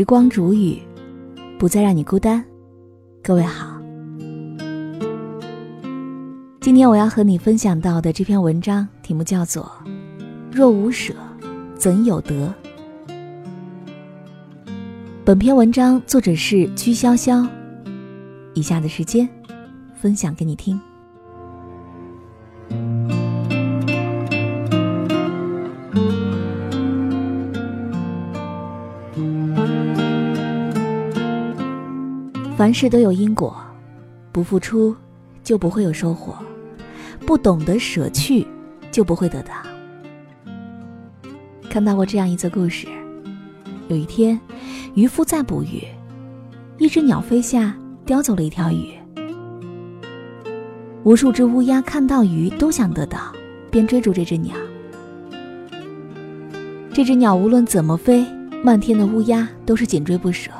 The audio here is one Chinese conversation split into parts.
时光煮雨，不再让你孤单。各位好，今天我要和你分享到的这篇文章题目叫做《若无舍，怎有得》。本篇文章作者是居潇潇。以下的时间，分享给你听。凡事都有因果，不付出就不会有收获，不懂得舍去就不会得到。看到过这样一则故事：有一天，渔夫在捕鱼，一只鸟飞下，叼走了一条鱼。无数只乌鸦看到鱼都想得到，便追逐这只鸟。这只鸟无论怎么飞，漫天的乌鸦都是紧追不舍。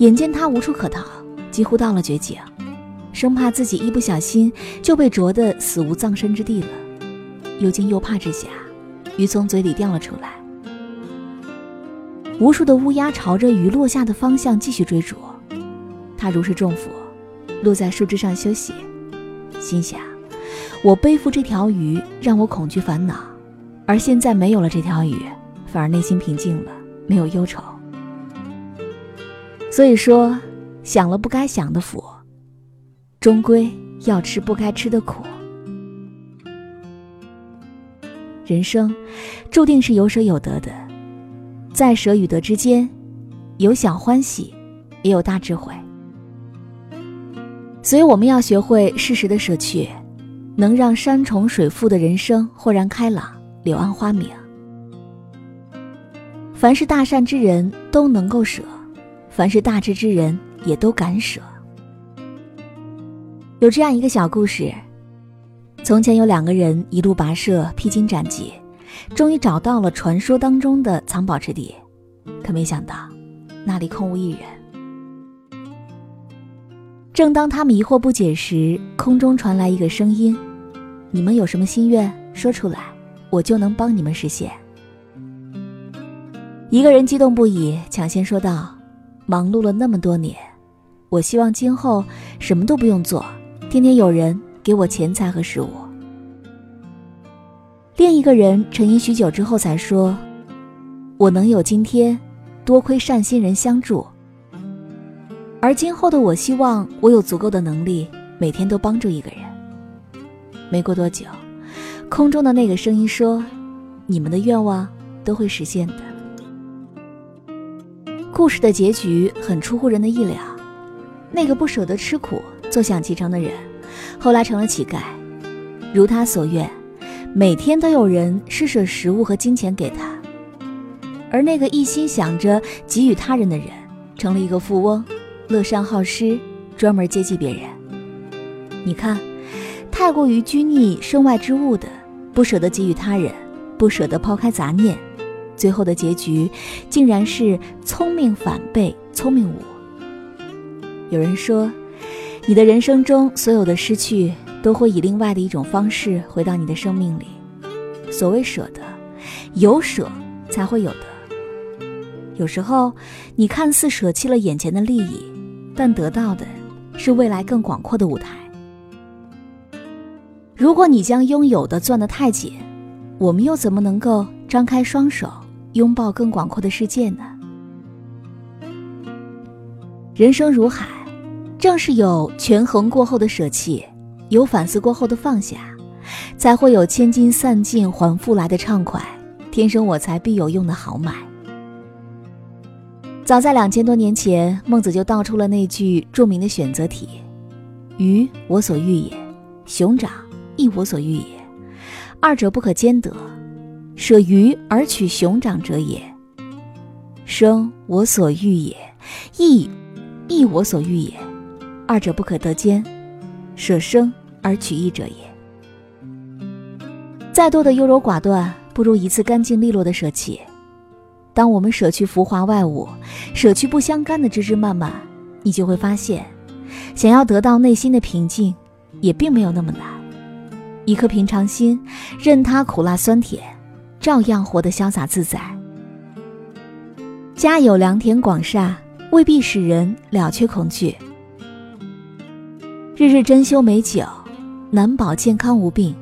眼见他无处可逃，几乎到了绝境，生怕自己一不小心就被啄得死无葬身之地了。又惊又怕之下，鱼从嘴里掉了出来。无数的乌鸦朝着鱼落下的方向继续追逐，他如释重负，落在树枝上休息，心想：我背负这条鱼让我恐惧烦恼，而现在没有了这条鱼，反而内心平静了，没有忧愁。所以说，享了不该享的福，终归要吃不该吃的苦。人生注定是有舍有得的，在舍与得之间，有小欢喜，也有大智慧。所以我们要学会适时的舍去，能让山重水复的人生豁然开朗，柳暗花明。凡是大善之人都能够舍。凡是大智之人，也都敢舍。有这样一个小故事：从前有两个人一路跋涉，披荆斩棘，终于找到了传说当中的藏宝之地。可没想到，那里空无一人。正当他们疑惑不解时，空中传来一个声音：“你们有什么心愿，说出来，我就能帮你们实现。”一个人激动不已，抢先说道。忙碌了那么多年，我希望今后什么都不用做，天天有人给我钱财和食物。另一个人沉吟许久之后才说：“我能有今天，多亏善心人相助。而今后的我，希望我有足够的能力，每天都帮助一个人。”没过多久，空中的那个声音说：“你们的愿望都会实现的。”故事的结局很出乎人的意料，那个不舍得吃苦、坐享其成的人，后来成了乞丐，如他所愿，每天都有人施舍食物和金钱给他；而那个一心想着给予他人的人，成了一个富翁，乐善好施，专门接济别人。你看，太过于拘泥身外之物的，不舍得给予他人，不舍得抛开杂念。最后的结局，竟然是聪明反被聪明误。有人说，你的人生中所有的失去，都会以另外的一种方式回到你的生命里。所谓舍得，有舍才会有得。有时候，你看似舍弃了眼前的利益，但得到的是未来更广阔的舞台。如果你将拥有的攥得太紧，我们又怎么能够张开双手？拥抱更广阔的世界呢？人生如海，正是有权衡过后的舍弃，有反思过后的放下，才会有千金散尽还复来的畅快，天生我材必有用的豪迈。早在两千多年前，孟子就道出了那句著名的选择题：“鱼我所欲也，熊掌亦我所欲也，二者不可兼得。”舍鱼而取熊掌者也，生我所欲也，义亦我所欲也，二者不可得兼。舍生而取义者也。再多的优柔寡断，不如一次干净利落的舍弃。当我们舍去浮华外物，舍去不相干的枝枝蔓蔓，你就会发现，想要得到内心的平静，也并没有那么难。一颗平常心，任它苦辣酸甜。照样活得潇洒自在。家有良田广厦，未必使人了却恐惧。日日珍馐美酒，难保健康无病。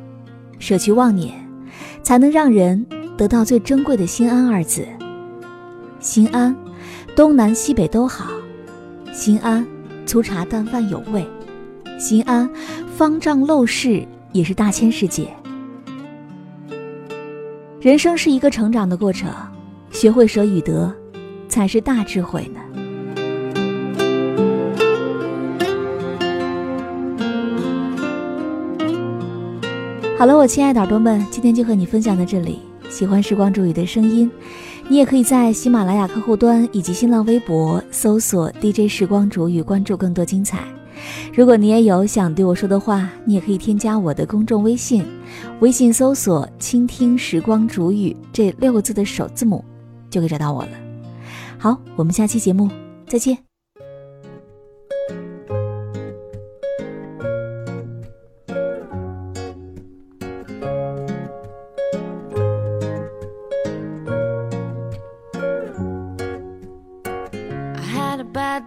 舍去妄念，才能让人得到最珍贵的心安二字。心安，东南西北都好；心安，粗茶淡饭有味；心安，方丈陋室也是大千世界。人生是一个成长的过程，学会舍与得，才是大智慧呢。好了，我亲爱的耳朵们，今天就和你分享到这里。喜欢时光煮雨的声音，你也可以在喜马拉雅客户端以及新浪微博搜索 DJ 时光煮雨，关注更多精彩。如果你也有想对我说的话，你也可以添加我的公众微信，微信搜索“倾听时光煮雨”这六个字的首字母，就可以找到我了。好，我们下期节目再见。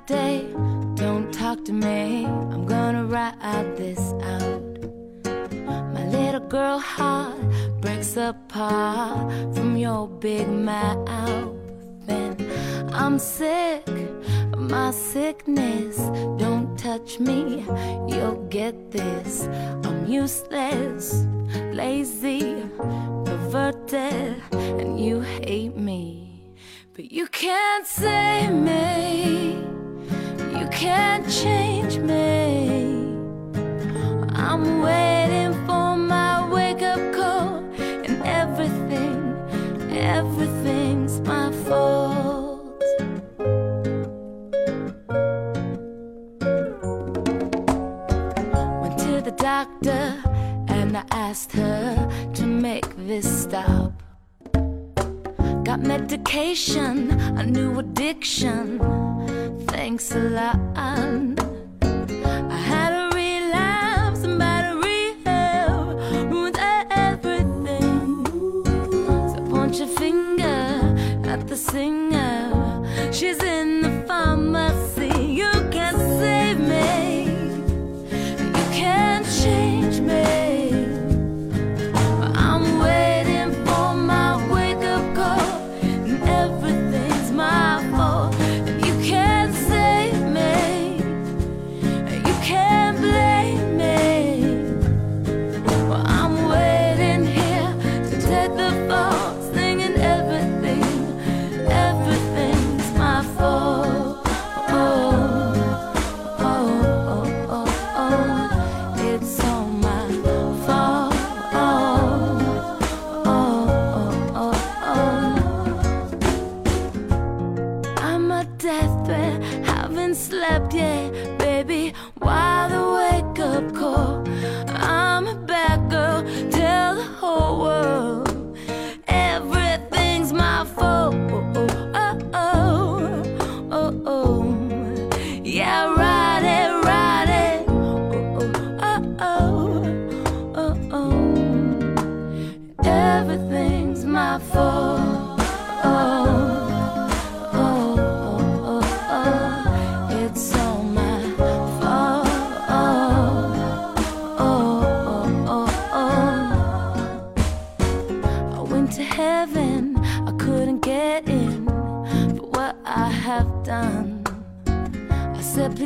Day. Don't talk to me. I'm gonna ride this out. Girl heart breaks apart from your big mouth. And I'm sick my sickness. Don't touch me, you'll get this. I'm useless, lazy, perverted, and you hate me. But you can't save me. You can't change me. Got medication, a new addiction thanks a lot. I had a relapse and bad rehab ruined everything. So point your finger at the singer. She's in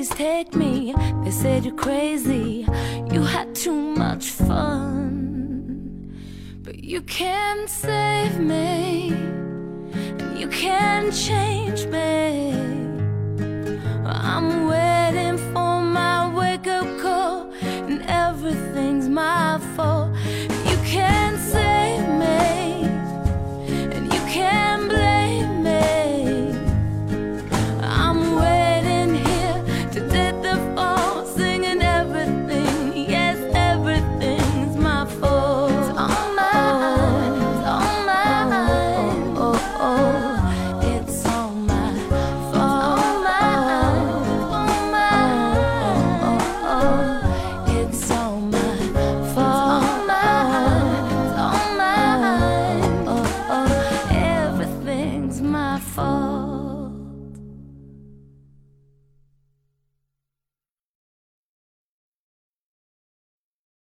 please take me. They said you're crazy, you had too much fun. But you can't save me, and you can't change me. I'm waiting.